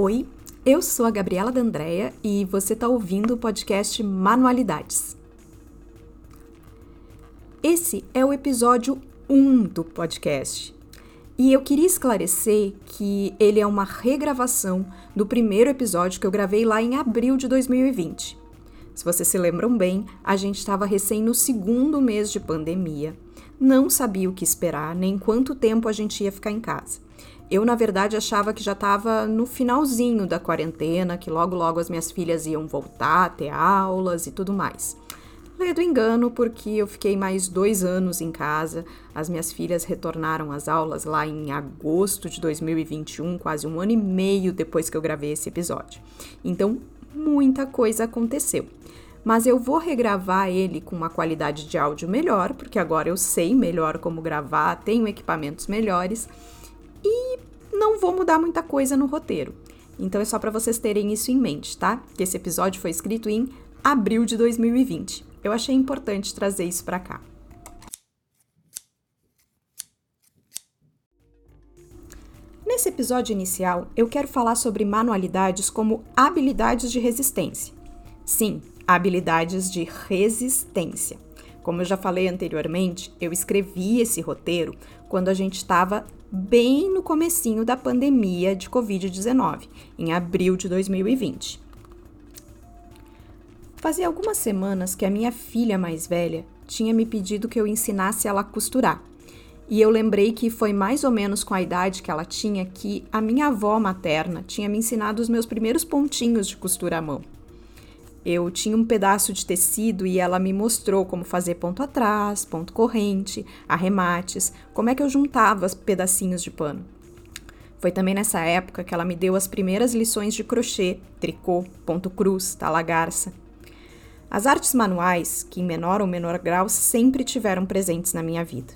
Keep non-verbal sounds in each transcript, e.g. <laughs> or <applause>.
Oi, eu sou a Gabriela D'Andrea e você está ouvindo o podcast Manualidades. Esse é o episódio 1 do podcast e eu queria esclarecer que ele é uma regravação do primeiro episódio que eu gravei lá em abril de 2020. Se vocês se lembram bem, a gente estava recém no segundo mês de pandemia, não sabia o que esperar nem quanto tempo a gente ia ficar em casa. Eu, na verdade, achava que já estava no finalzinho da quarentena, que logo logo as minhas filhas iam voltar a ter aulas e tudo mais. Ledo engano, porque eu fiquei mais dois anos em casa. As minhas filhas retornaram às aulas lá em agosto de 2021, quase um ano e meio depois que eu gravei esse episódio. Então, muita coisa aconteceu. Mas eu vou regravar ele com uma qualidade de áudio melhor, porque agora eu sei melhor como gravar, tenho equipamentos melhores não vou mudar muita coisa no roteiro. Então é só para vocês terem isso em mente, tá? Que esse episódio foi escrito em abril de 2020. Eu achei importante trazer isso para cá. Nesse episódio inicial, eu quero falar sobre manualidades como habilidades de resistência. Sim, habilidades de resistência. Como eu já falei anteriormente, eu escrevi esse roteiro quando a gente estava bem no comecinho da pandemia de Covid-19, em abril de 2020. Fazia algumas semanas que a minha filha mais velha tinha me pedido que eu ensinasse ela a costurar. E eu lembrei que foi mais ou menos com a idade que ela tinha que a minha avó materna tinha me ensinado os meus primeiros pontinhos de costura à mão. Eu tinha um pedaço de tecido e ela me mostrou como fazer ponto atrás, ponto corrente, arremates, como é que eu juntava os pedacinhos de pano. Foi também nessa época que ela me deu as primeiras lições de crochê, tricô, ponto cruz, talagarça. As artes manuais, que em menor ou menor grau sempre tiveram presentes na minha vida.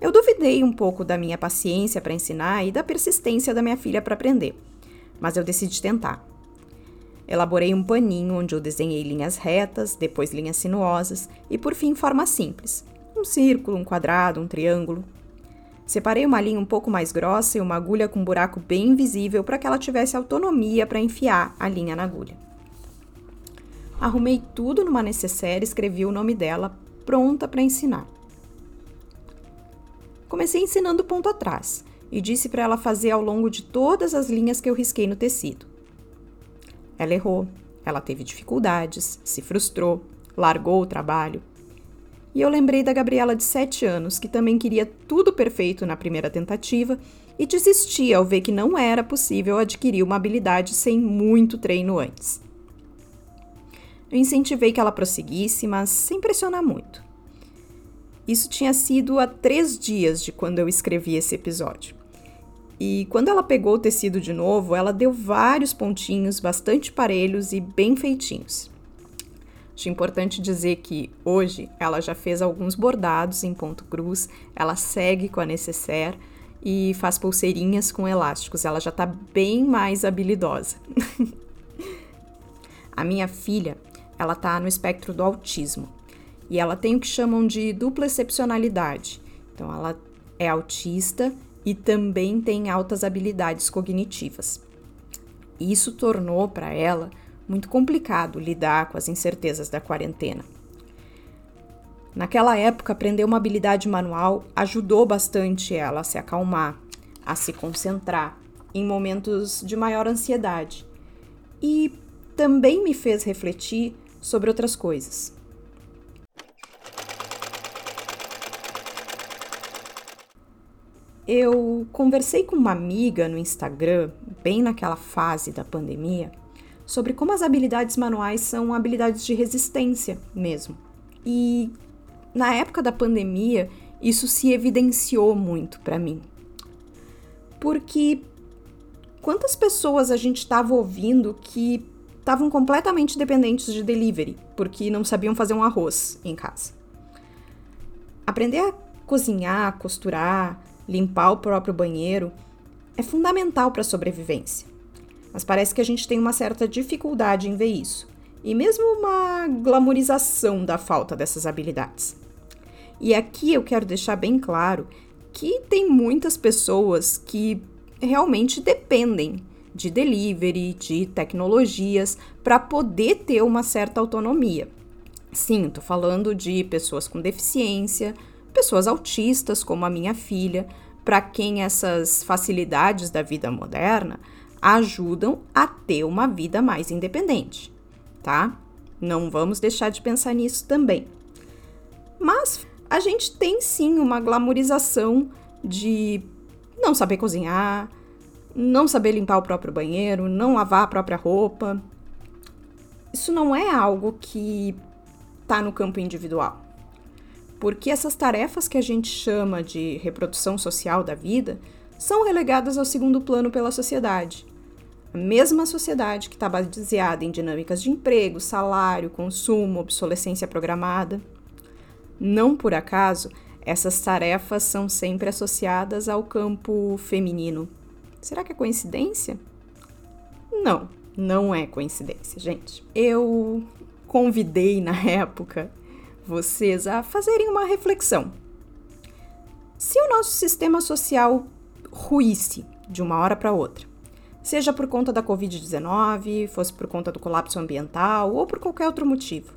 Eu duvidei um pouco da minha paciência para ensinar e da persistência da minha filha para aprender, mas eu decidi tentar. Elaborei um paninho onde eu desenhei linhas retas, depois linhas sinuosas e por fim forma simples: um círculo, um quadrado, um triângulo. Separei uma linha um pouco mais grossa e uma agulha com um buraco bem visível para que ela tivesse autonomia para enfiar a linha na agulha. Arrumei tudo numa necessaire e escrevi o nome dela, pronta para ensinar. Comecei ensinando ponto atrás e disse para ela fazer ao longo de todas as linhas que eu risquei no tecido. Ela errou, ela teve dificuldades, se frustrou, largou o trabalho. E eu lembrei da Gabriela de 7 anos, que também queria tudo perfeito na primeira tentativa e desistia ao ver que não era possível adquirir uma habilidade sem muito treino antes. Eu incentivei que ela prosseguisse, mas sem pressionar muito. Isso tinha sido há três dias de quando eu escrevi esse episódio. E quando ela pegou o tecido de novo, ela deu vários pontinhos bastante parelhos e bem feitinhos. Acho importante dizer que hoje ela já fez alguns bordados em ponto cruz, ela segue com a necessaire e faz pulseirinhas com elásticos. Ela já está bem mais habilidosa. <laughs> a minha filha, ela está no espectro do autismo e ela tem o que chamam de dupla excepcionalidade. Então ela é autista e também tem altas habilidades cognitivas. Isso tornou para ela muito complicado lidar com as incertezas da quarentena. Naquela época, aprender uma habilidade manual ajudou bastante ela a se acalmar, a se concentrar em momentos de maior ansiedade e também me fez refletir sobre outras coisas. Eu conversei com uma amiga no Instagram, bem naquela fase da pandemia, sobre como as habilidades manuais são habilidades de resistência mesmo. E na época da pandemia, isso se evidenciou muito para mim. Porque quantas pessoas a gente estava ouvindo que estavam completamente dependentes de delivery, porque não sabiam fazer um arroz em casa? Aprender a cozinhar, costurar, limpar o próprio banheiro, é fundamental para a sobrevivência. Mas parece que a gente tem uma certa dificuldade em ver isso, e mesmo uma glamorização da falta dessas habilidades. E aqui eu quero deixar bem claro que tem muitas pessoas que realmente dependem de delivery, de tecnologias, para poder ter uma certa autonomia. Sim, estou falando de pessoas com deficiência, pessoas autistas, como a minha filha, para quem essas facilidades da vida moderna ajudam a ter uma vida mais independente, tá? Não vamos deixar de pensar nisso também. Mas a gente tem sim uma glamorização de não saber cozinhar, não saber limpar o próprio banheiro, não lavar a própria roupa. Isso não é algo que está no campo individual. Porque essas tarefas que a gente chama de reprodução social da vida são relegadas ao segundo plano pela sociedade. A mesma sociedade que está baseada em dinâmicas de emprego, salário, consumo, obsolescência programada. Não por acaso, essas tarefas são sempre associadas ao campo feminino. Será que é coincidência? Não, não é coincidência, gente. Eu convidei na época vocês a fazerem uma reflexão. Se o nosso sistema social ruísse de uma hora para outra, seja por conta da Covid-19, fosse por conta do colapso ambiental ou por qualquer outro motivo.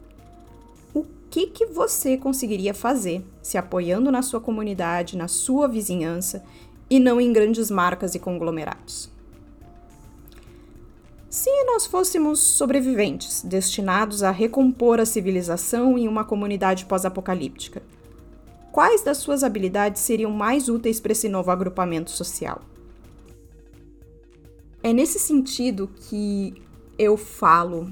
O que, que você conseguiria fazer se apoiando na sua comunidade, na sua vizinhança e não em grandes marcas e conglomerados? Se nós fôssemos sobreviventes destinados a recompor a civilização em uma comunidade pós-apocalíptica, quais das suas habilidades seriam mais úteis para esse novo agrupamento social? É nesse sentido que eu falo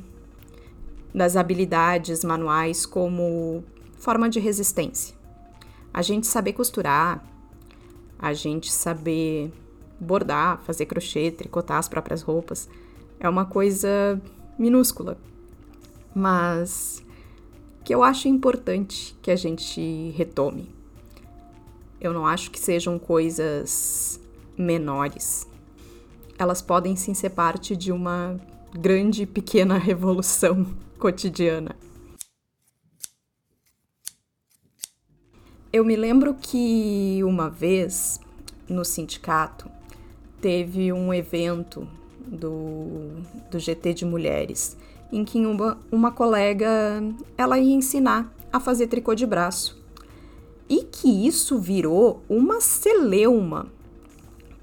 das habilidades manuais como forma de resistência. A gente saber costurar, a gente saber bordar, fazer crochê, tricotar as próprias roupas, é uma coisa minúscula, mas que eu acho importante que a gente retome. Eu não acho que sejam coisas menores elas podem sim ser parte de uma grande pequena revolução <laughs> cotidiana. Eu me lembro que uma vez no sindicato teve um evento do, do GT de mulheres em que uma, uma colega ela ia ensinar a fazer tricô de braço e que isso virou uma celeuma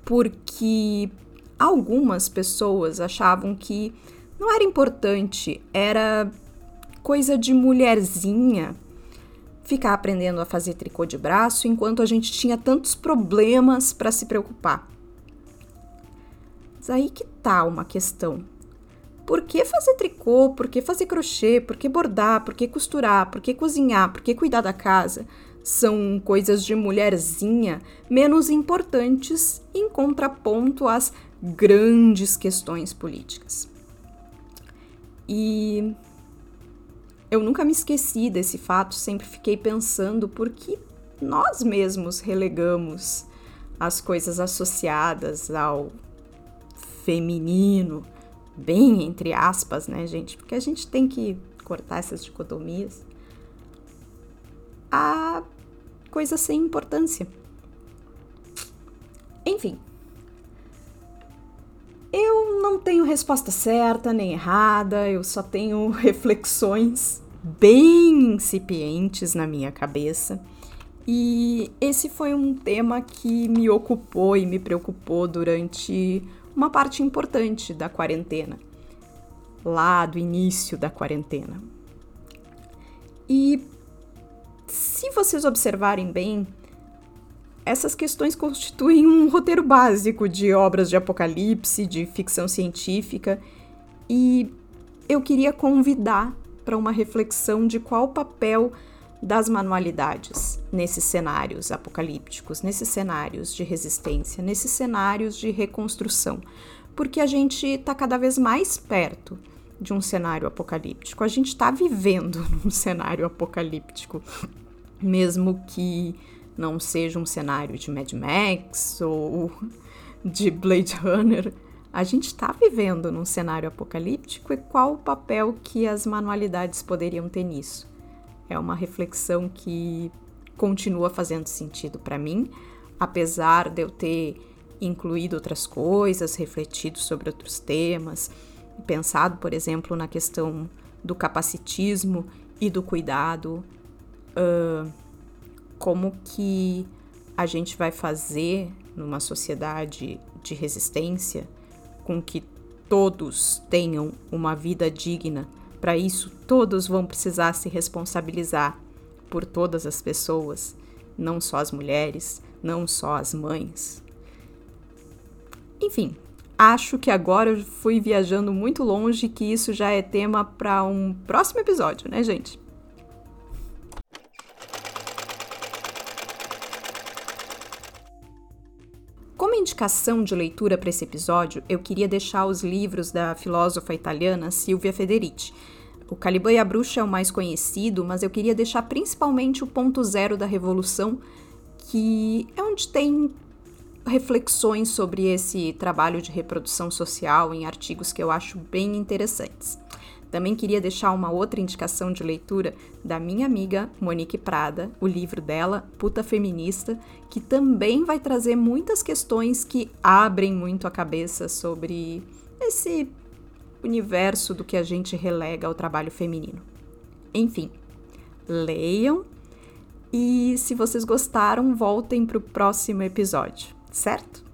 porque algumas pessoas achavam que não era importante, era coisa de mulherzinha ficar aprendendo a fazer tricô de braço enquanto a gente tinha tantos problemas para se preocupar. Mas aí que uma questão. Por que fazer tricô? Por que fazer crochê? Por que bordar? Por que costurar? Por que cozinhar? Por que cuidar da casa? São coisas de mulherzinha menos importantes em contraponto às grandes questões políticas. E eu nunca me esqueci desse fato, sempre fiquei pensando por que nós mesmos relegamos as coisas associadas ao feminino, bem entre aspas, né, gente? Porque a gente tem que cortar essas dicotomias. A coisa sem importância. Enfim, eu não tenho resposta certa nem errada, eu só tenho <laughs> reflexões bem incipientes na minha cabeça. E esse foi um tema que me ocupou e me preocupou durante uma parte importante da quarentena, lá do início da quarentena. E se vocês observarem bem, essas questões constituem um roteiro básico de obras de apocalipse, de ficção científica, e eu queria convidar para uma reflexão de qual papel das manualidades nesses cenários apocalípticos, nesses cenários de resistência, nesses cenários de reconstrução, porque a gente está cada vez mais perto de um cenário apocalíptico. A gente está vivendo <laughs> num cenário apocalíptico, mesmo que não seja um cenário de Mad Max ou <laughs> de Blade Runner, a gente está vivendo num cenário apocalíptico e qual o papel que as manualidades poderiam ter nisso? É uma reflexão que continua fazendo sentido para mim, apesar de eu ter incluído outras coisas, refletido sobre outros temas, pensado, por exemplo, na questão do capacitismo e do cuidado, uh, como que a gente vai fazer numa sociedade de resistência com que todos tenham uma vida digna. Para isso, todos vão precisar se responsabilizar por todas as pessoas, não só as mulheres, não só as mães. Enfim, acho que agora eu fui viajando muito longe, que isso já é tema para um próximo episódio, né, gente? Indicação de leitura para esse episódio, eu queria deixar os livros da filósofa italiana Silvia Federici. O Caliban e a Bruxa é o mais conhecido, mas eu queria deixar principalmente o Ponto Zero da Revolução, que é onde tem reflexões sobre esse trabalho de reprodução social em artigos que eu acho bem interessantes. Também queria deixar uma outra indicação de leitura da minha amiga Monique Prada, o livro dela, Puta Feminista, que também vai trazer muitas questões que abrem muito a cabeça sobre esse universo do que a gente relega ao trabalho feminino. Enfim, leiam e se vocês gostaram, voltem para o próximo episódio, certo?